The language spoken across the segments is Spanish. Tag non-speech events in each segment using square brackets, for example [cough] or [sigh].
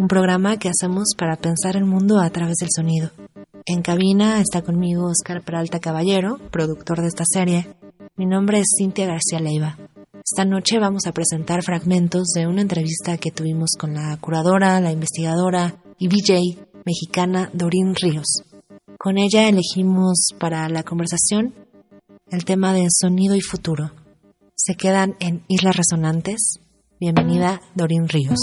un programa que hacemos para pensar el mundo a través del sonido. En cabina está conmigo Oscar Peralta Caballero, productor de esta serie. Mi nombre es Cintia García Leiva. Esta noche vamos a presentar fragmentos de una entrevista que tuvimos con la curadora, la investigadora y VJ mexicana Dorín Ríos. Con ella elegimos para la conversación el tema de sonido y futuro. Se quedan en Islas Resonantes. Bienvenida Dorín Ríos.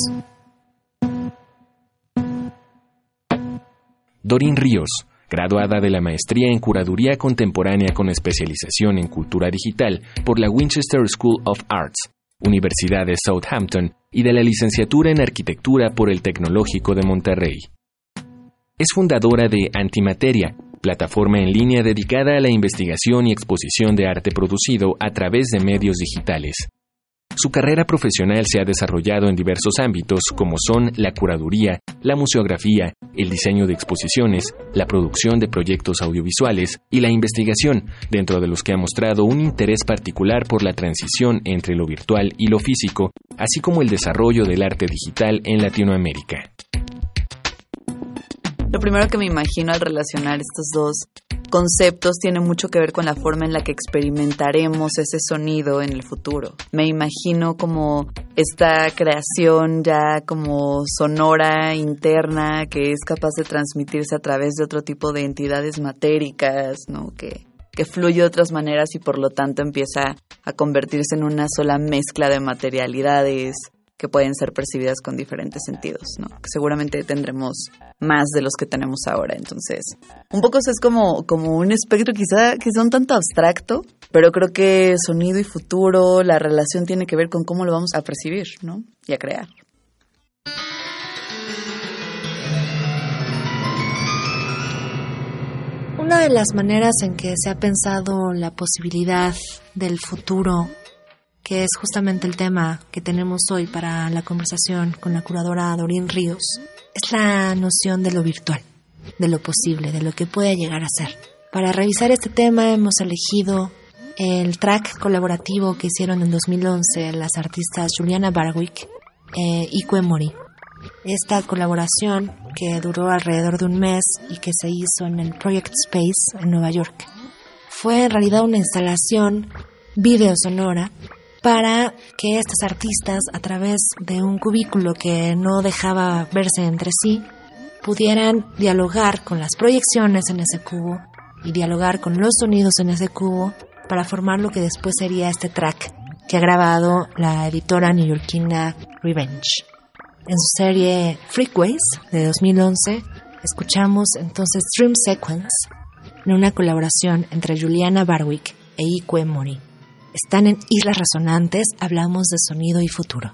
Dorín Ríos, graduada de la maestría en curaduría contemporánea con especialización en cultura digital por la Winchester School of Arts, Universidad de Southampton y de la licenciatura en arquitectura por el Tecnológico de Monterrey. Es fundadora de Antimateria, plataforma en línea dedicada a la investigación y exposición de arte producido a través de medios digitales. Su carrera profesional se ha desarrollado en diversos ámbitos como son la curaduría, la museografía, el diseño de exposiciones, la producción de proyectos audiovisuales y la investigación, dentro de los que ha mostrado un interés particular por la transición entre lo virtual y lo físico, así como el desarrollo del arte digital en Latinoamérica. Lo primero que me imagino al relacionar estos dos conceptos tiene mucho que ver con la forma en la que experimentaremos ese sonido en el futuro. Me imagino como esta creación ya como sonora interna que es capaz de transmitirse a través de otro tipo de entidades matéricas, ¿no? Que, que fluye de otras maneras y por lo tanto empieza a convertirse en una sola mezcla de materialidades, que pueden ser percibidas con diferentes sentidos, ¿no? seguramente tendremos más de los que tenemos ahora. Entonces, un poco es como, como un espectro quizá, quizá un tanto abstracto, pero creo que sonido y futuro, la relación tiene que ver con cómo lo vamos a percibir, ¿no? Y a crear. Una de las maneras en que se ha pensado la posibilidad del futuro que es justamente el tema que tenemos hoy para la conversación con la curadora Dorín Ríos, es la noción de lo virtual, de lo posible, de lo que puede llegar a ser. Para revisar este tema hemos elegido el track colaborativo que hicieron en 2011 las artistas Juliana Barwick e Ikue Mori. Esta colaboración, que duró alrededor de un mes y que se hizo en el Project Space en Nueva York, fue en realidad una instalación video sonora para que estas artistas, a través de un cubículo que no dejaba verse entre sí, pudieran dialogar con las proyecciones en ese cubo y dialogar con los sonidos en ese cubo para formar lo que después sería este track que ha grabado la editora neoyorquina Revenge. En su serie Freakways de 2011, escuchamos entonces Dream Sequence en una colaboración entre Juliana Barwick e Ikue Mori. Están en Islas resonantes. hablamos de sonido y futuro.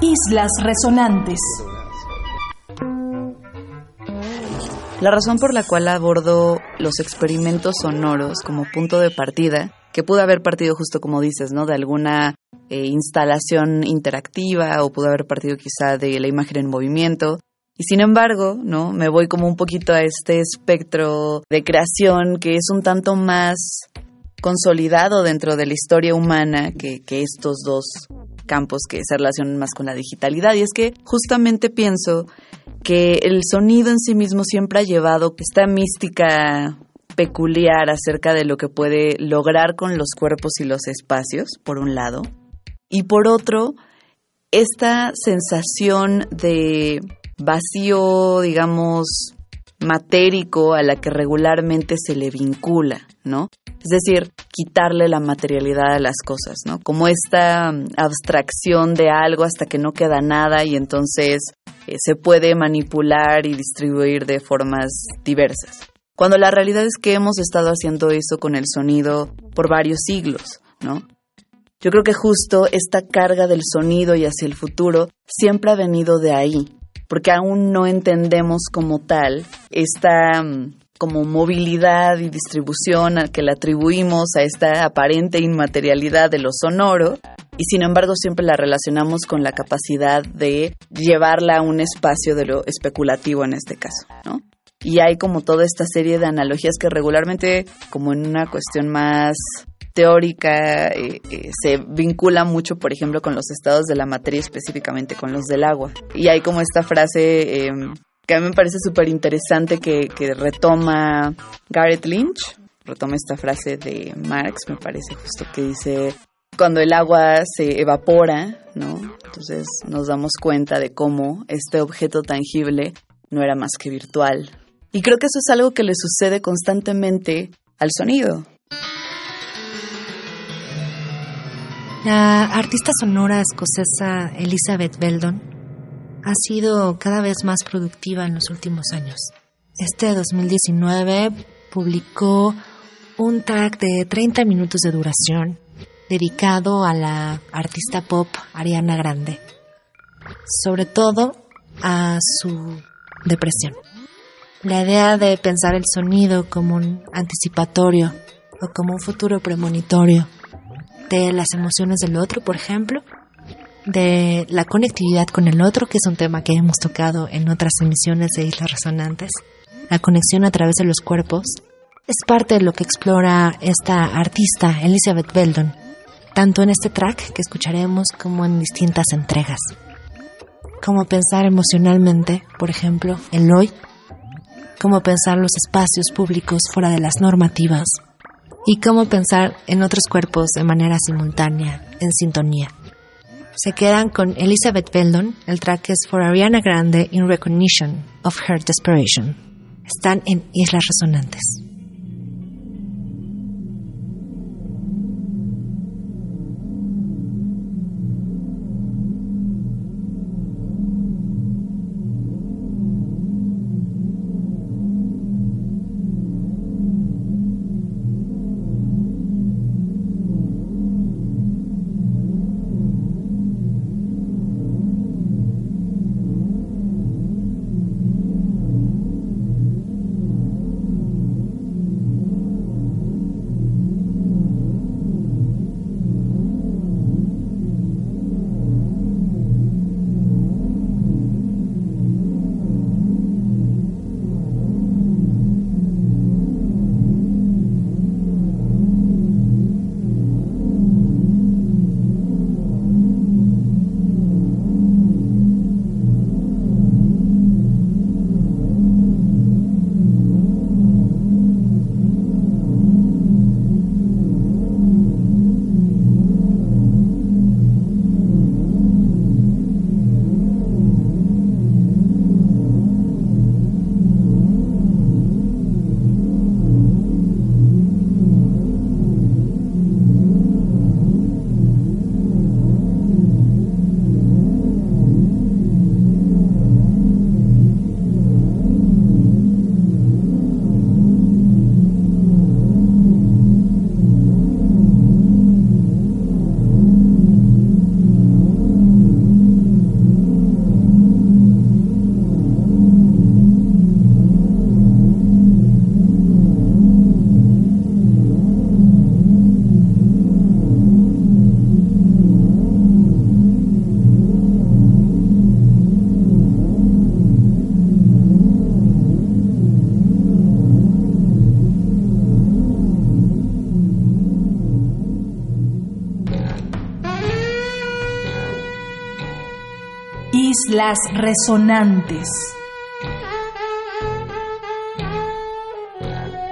Islas Resonantes. La razón por la cual abordo los experimentos sonoros como punto de partida, que pudo haber partido justo como dices, ¿no? De alguna eh, instalación interactiva o pudo haber partido quizá de la imagen en movimiento. Y sin embargo, ¿no? Me voy como un poquito a este espectro de creación que es un tanto más consolidado dentro de la historia humana que, estos dos campos que se relacionan más con la digitalidad. Y es que justamente pienso que el sonido en sí mismo siempre ha llevado esta mística peculiar acerca de lo que puede lograr con los cuerpos y los espacios, por un lado, y por otro, esta sensación de vacío, digamos, matérico a la que regularmente se le vincula, ¿no? Es decir, quitarle la materialidad a las cosas, ¿no? Como esta abstracción de algo hasta que no queda nada y entonces eh, se puede manipular y distribuir de formas diversas. Cuando la realidad es que hemos estado haciendo eso con el sonido por varios siglos, ¿no? Yo creo que justo esta carga del sonido y hacia el futuro siempre ha venido de ahí, porque aún no entendemos como tal esta mm, como movilidad y distribución al que le atribuimos a esta aparente inmaterialidad de lo sonoro y sin embargo siempre la relacionamos con la capacidad de llevarla a un espacio de lo especulativo en este caso, ¿no? Y hay como toda esta serie de analogías que regularmente, como en una cuestión más teórica, eh, eh, se vincula mucho, por ejemplo, con los estados de la materia, específicamente con los del agua. Y hay como esta frase em, que a mí me parece súper interesante que, que retoma Garrett Lynch, retoma esta frase de Marx, me parece justo que dice, cuando el agua se evapora, ¿no? Entonces nos damos cuenta de cómo este objeto tangible no era más que virtual. Y creo que eso es algo que le sucede constantemente al sonido. La artista sonora escocesa Elizabeth Beldon ha sido cada vez más productiva en los últimos años. Este 2019 publicó un track de 30 minutos de duración dedicado a la artista pop Ariana Grande, sobre todo a su depresión. La idea de pensar el sonido como un anticipatorio o como un futuro premonitorio de las emociones del otro, por ejemplo, de la conectividad con el otro, que es un tema que hemos tocado en otras emisiones de Islas Resonantes, la conexión a través de los cuerpos, es parte de lo que explora esta artista, Elizabeth Beldon, tanto en este track que escucharemos como en distintas entregas. Cómo pensar emocionalmente, por ejemplo, el hoy, cómo pensar los espacios públicos fuera de las normativas y cómo pensar en otros cuerpos de manera simultánea, en sintonía. Se quedan con Elizabeth Beldon, el track es For Ariana Grande in Recognition of Her Desperation. Están en Islas Resonantes. Islas Resonantes.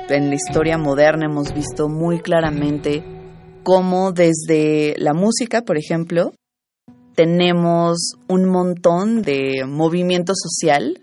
En la historia moderna hemos visto muy claramente cómo desde la música, por ejemplo, tenemos un montón de movimiento social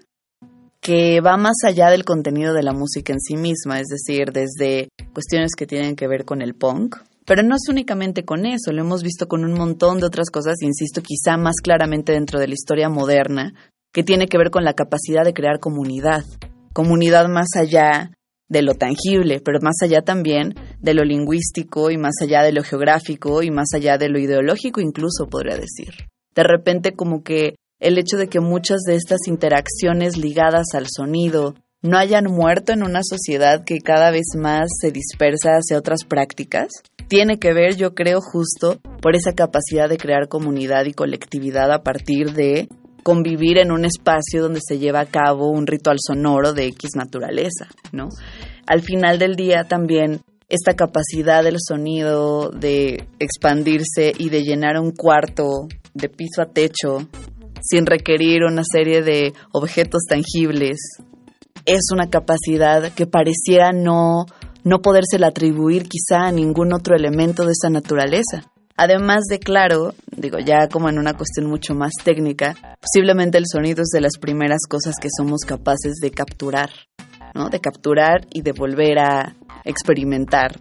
que va más allá del contenido de la música en sí misma, es decir, desde cuestiones que tienen que ver con el punk, pero no es únicamente con eso, lo hemos visto con un montón de otras cosas, insisto, quizá más claramente dentro de la historia moderna, que tiene que ver con la capacidad de crear comunidad, comunidad más allá de lo tangible, pero más allá también de lo lingüístico y más allá de lo geográfico y más allá de lo ideológico incluso podría decir. De repente como que el hecho de que muchas de estas interacciones ligadas al sonido no hayan muerto en una sociedad que cada vez más se dispersa hacia otras prácticas, tiene que ver, yo creo, justo por esa capacidad de crear comunidad y colectividad a partir de convivir en un espacio donde se lleva a cabo un ritual sonoro de X naturaleza, ¿no? Al final del día también esta capacidad del sonido de expandirse y de llenar un cuarto de piso a techo sin requerir una serie de objetos tangibles es una capacidad que pareciera no no podérsela atribuir quizá a ningún otro elemento de esa naturaleza. Además de, claro, digo ya como en una cuestión mucho más técnica, posiblemente el sonido es de las primeras cosas que somos capaces de capturar, ¿no? De capturar y de volver a experimentar.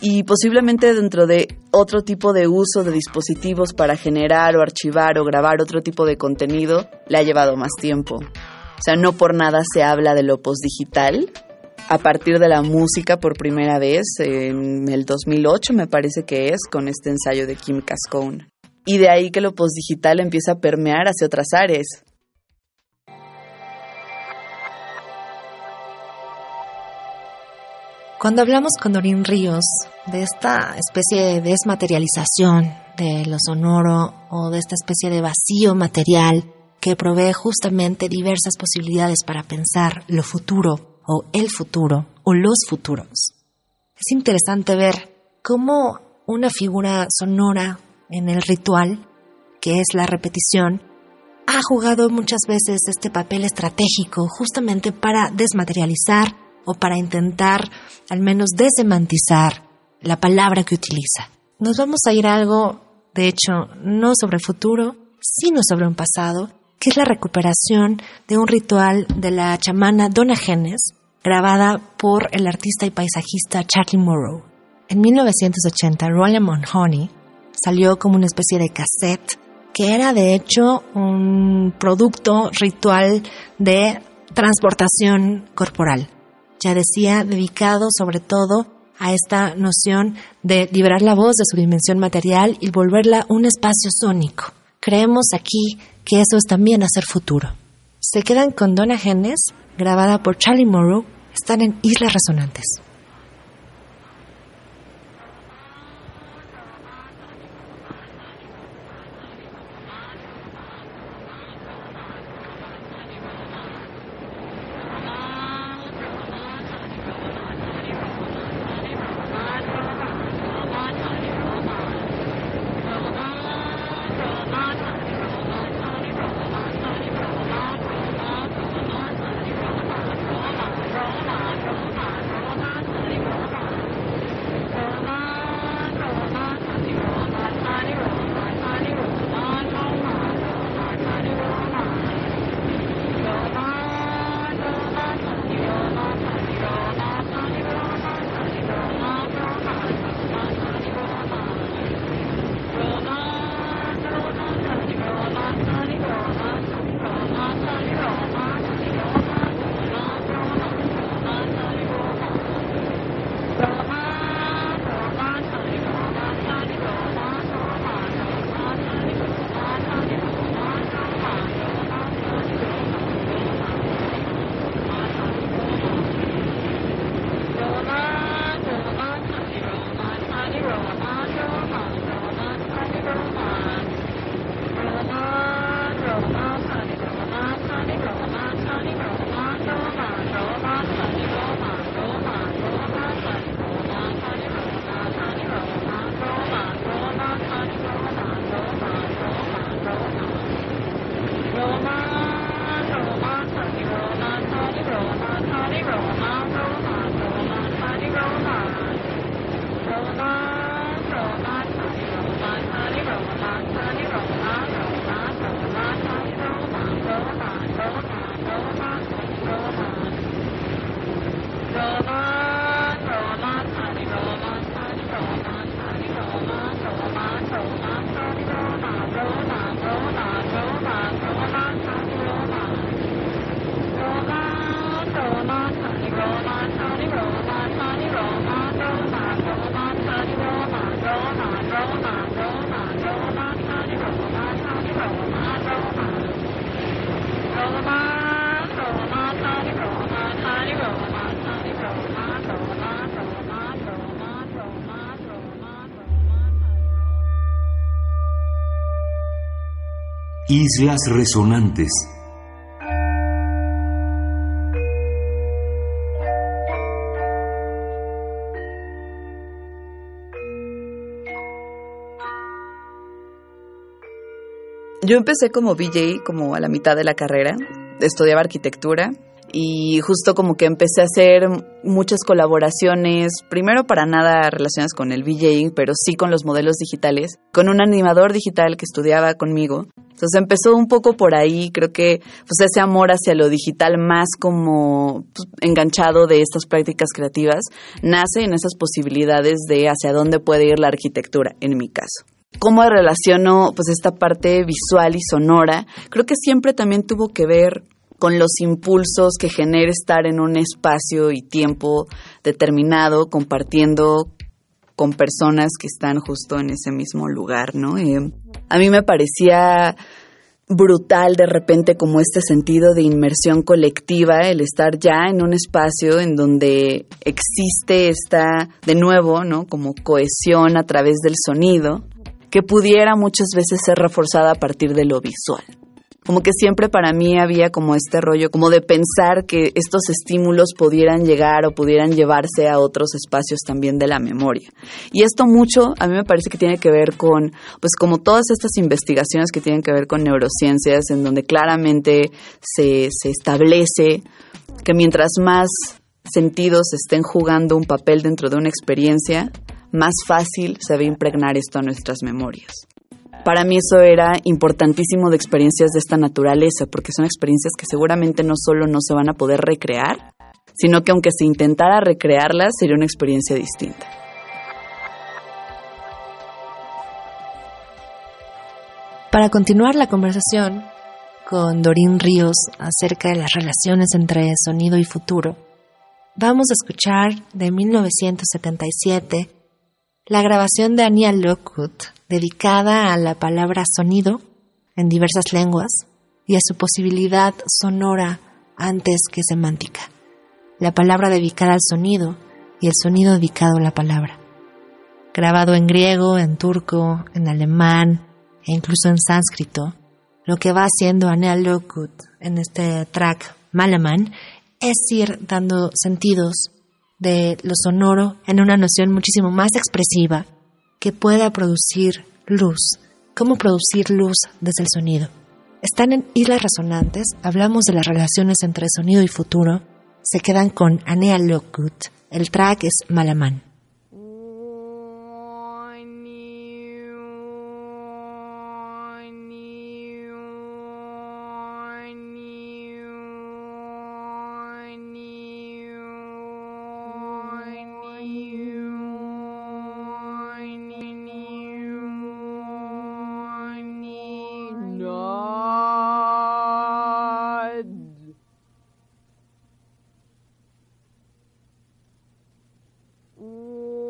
Y posiblemente dentro de otro tipo de uso de dispositivos para generar o archivar o grabar otro tipo de contenido, le ha llevado más tiempo. O sea, no por nada se habla de lo postdigital, a partir de la música por primera vez en el 2008 me parece que es con este ensayo de Kim Cascone. Y de ahí que lo postdigital empieza a permear hacia otras áreas. Cuando hablamos con Dorín Ríos de esta especie de desmaterialización de lo sonoro o de esta especie de vacío material que provee justamente diversas posibilidades para pensar lo futuro o el futuro o los futuros. Es interesante ver cómo una figura sonora en el ritual, que es la repetición, ha jugado muchas veces este papel estratégico justamente para desmaterializar o para intentar al menos desemantizar la palabra que utiliza. Nos vamos a ir a algo, de hecho, no sobre futuro, sino sobre un pasado, que es la recuperación de un ritual de la chamana Donna Genes, grabada por el artista y paisajista Charlie Morrow. En 1980, Rolling Honey salió como una especie de cassette que era de hecho un producto ritual de transportación corporal. Ya decía, dedicado sobre todo a esta noción de liberar la voz de su dimensión material y volverla un espacio sónico. Creemos aquí que eso es también hacer futuro. Se quedan con Donna Genes, grabada por Charlie Morrow, están en Islas Resonantes. Islas Resonantes. Yo empecé como VJ como a la mitad de la carrera, estudiaba arquitectura y justo como que empecé a hacer muchas colaboraciones, primero para nada relacionadas con el VJing, pero sí con los modelos digitales, con un animador digital que estudiaba conmigo. Entonces empezó un poco por ahí, creo que pues ese amor hacia lo digital más como pues, enganchado de estas prácticas creativas nace en esas posibilidades de hacia dónde puede ir la arquitectura, en mi caso cómo relaciono pues esta parte visual y sonora, creo que siempre también tuvo que ver con los impulsos que genera estar en un espacio y tiempo determinado compartiendo con personas que están justo en ese mismo lugar, ¿no? A mí me parecía brutal de repente como este sentido de inmersión colectiva, el estar ya en un espacio en donde existe esta, de nuevo, ¿no? Como cohesión a través del sonido, que pudiera muchas veces ser reforzada a partir de lo visual. Como que siempre para mí había como este rollo, como de pensar que estos estímulos pudieran llegar o pudieran llevarse a otros espacios también de la memoria. Y esto mucho a mí me parece que tiene que ver con, pues como todas estas investigaciones que tienen que ver con neurociencias, en donde claramente se, se establece que mientras más sentidos estén jugando un papel dentro de una experiencia, más fácil se ve impregnar esto a nuestras memorias. Para mí eso era importantísimo de experiencias de esta naturaleza, porque son experiencias que seguramente no solo no se van a poder recrear, sino que aunque se intentara recrearlas, sería una experiencia distinta. Para continuar la conversación con Dorín Ríos acerca de las relaciones entre sonido y futuro, vamos a escuchar de 1977 la grabación de Anya Lockwood, dedicada a la palabra sonido en diversas lenguas y a su posibilidad sonora antes que semántica. La palabra dedicada al sonido y el sonido dedicado a la palabra. Grabado en griego, en turco, en alemán e incluso en sánscrito, lo que va haciendo Anya Lockwood en este track Malaman es ir dando sentidos de lo sonoro en una noción muchísimo más expresiva que pueda producir luz. ¿Cómo producir luz desde el sonido? Están en Islas Resonantes, hablamos de las relaciones entre sonido y futuro, se quedan con Anea Lockwood. El track es Malaman. Ooh.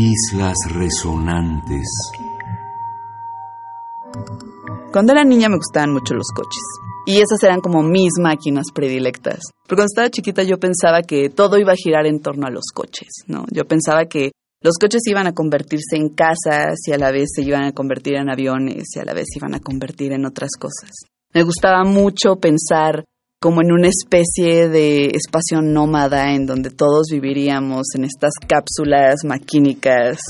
Islas resonantes. Cuando era niña me gustaban mucho los coches. Y esas eran como mis máquinas predilectas. Pero cuando estaba chiquita yo pensaba que todo iba a girar en torno a los coches, ¿no? Yo pensaba que los coches iban a convertirse en casas y a la vez se iban a convertir en aviones y a la vez se iban a convertir en otras cosas. Me gustaba mucho pensar como en una especie de espacio nómada en donde todos viviríamos en estas cápsulas maquínicas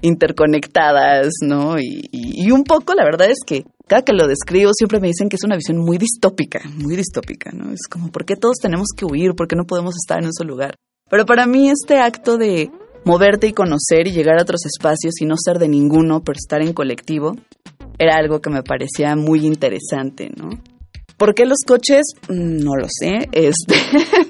interconectadas, ¿no? Y, y, un poco, la verdad es que cada que lo describo siempre me dicen que es una visión muy distópica, muy distópica, ¿no? Es como, ¿por qué todos tenemos que huir? ¿Por qué no podemos estar en un solo lugar? Pero para mí este acto de moverte y conocer y llegar a otros espacios y no ser de ninguno, pero estar en colectivo, era algo que me parecía muy interesante, ¿no? ¿Por qué los coches? Mm, no lo sé, [laughs] este,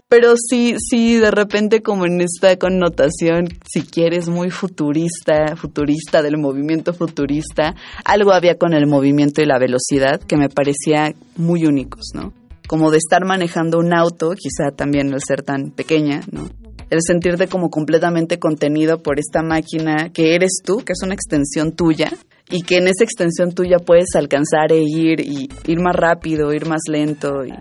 pero sí, sí, de repente como en esta connotación, si quieres, muy futurista, futurista del movimiento futurista, algo había con el movimiento y la velocidad que me parecía muy únicos, ¿no? Como de estar manejando un auto, quizá también el ser tan pequeña, ¿no? El sentirte como completamente contenido por esta máquina que eres tú, que es una extensión tuya, y que en esa extensión tuya puedes alcanzar e ir y ir más rápido, ir más lento y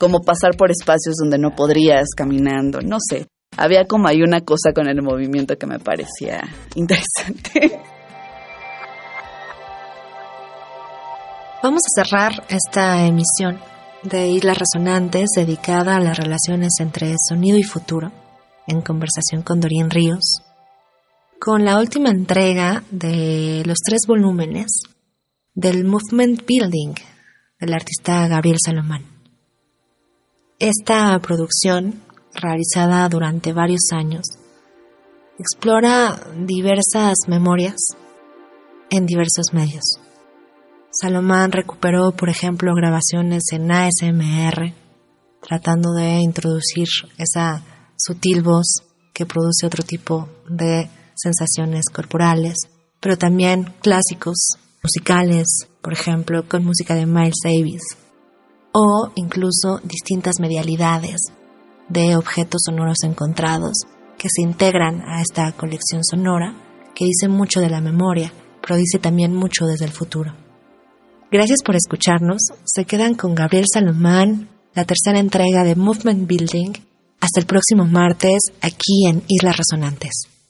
como pasar por espacios donde no podrías caminando, no sé. Había como hay una cosa con el movimiento que me parecía [laughs] interesante. Vamos a cerrar esta emisión de Islas Resonantes dedicada a las relaciones entre sonido y futuro en conversación con Doreen Ríos con la última entrega de los tres volúmenes del Movement Building del artista Gabriel Salomán. Esta producción, realizada durante varios años, explora diversas memorias en diversos medios. Salomán recuperó, por ejemplo, grabaciones en ASMR, tratando de introducir esa sutil voz que produce otro tipo de sensaciones corporales, pero también clásicos musicales, por ejemplo, con música de Miles Davis, o incluso distintas medialidades de objetos sonoros encontrados que se integran a esta colección sonora que dice mucho de la memoria, pero dice también mucho desde el futuro. Gracias por escucharnos. Se quedan con Gabriel Salomán, la tercera entrega de Movement Building. Hasta el próximo martes aquí en Islas Resonantes.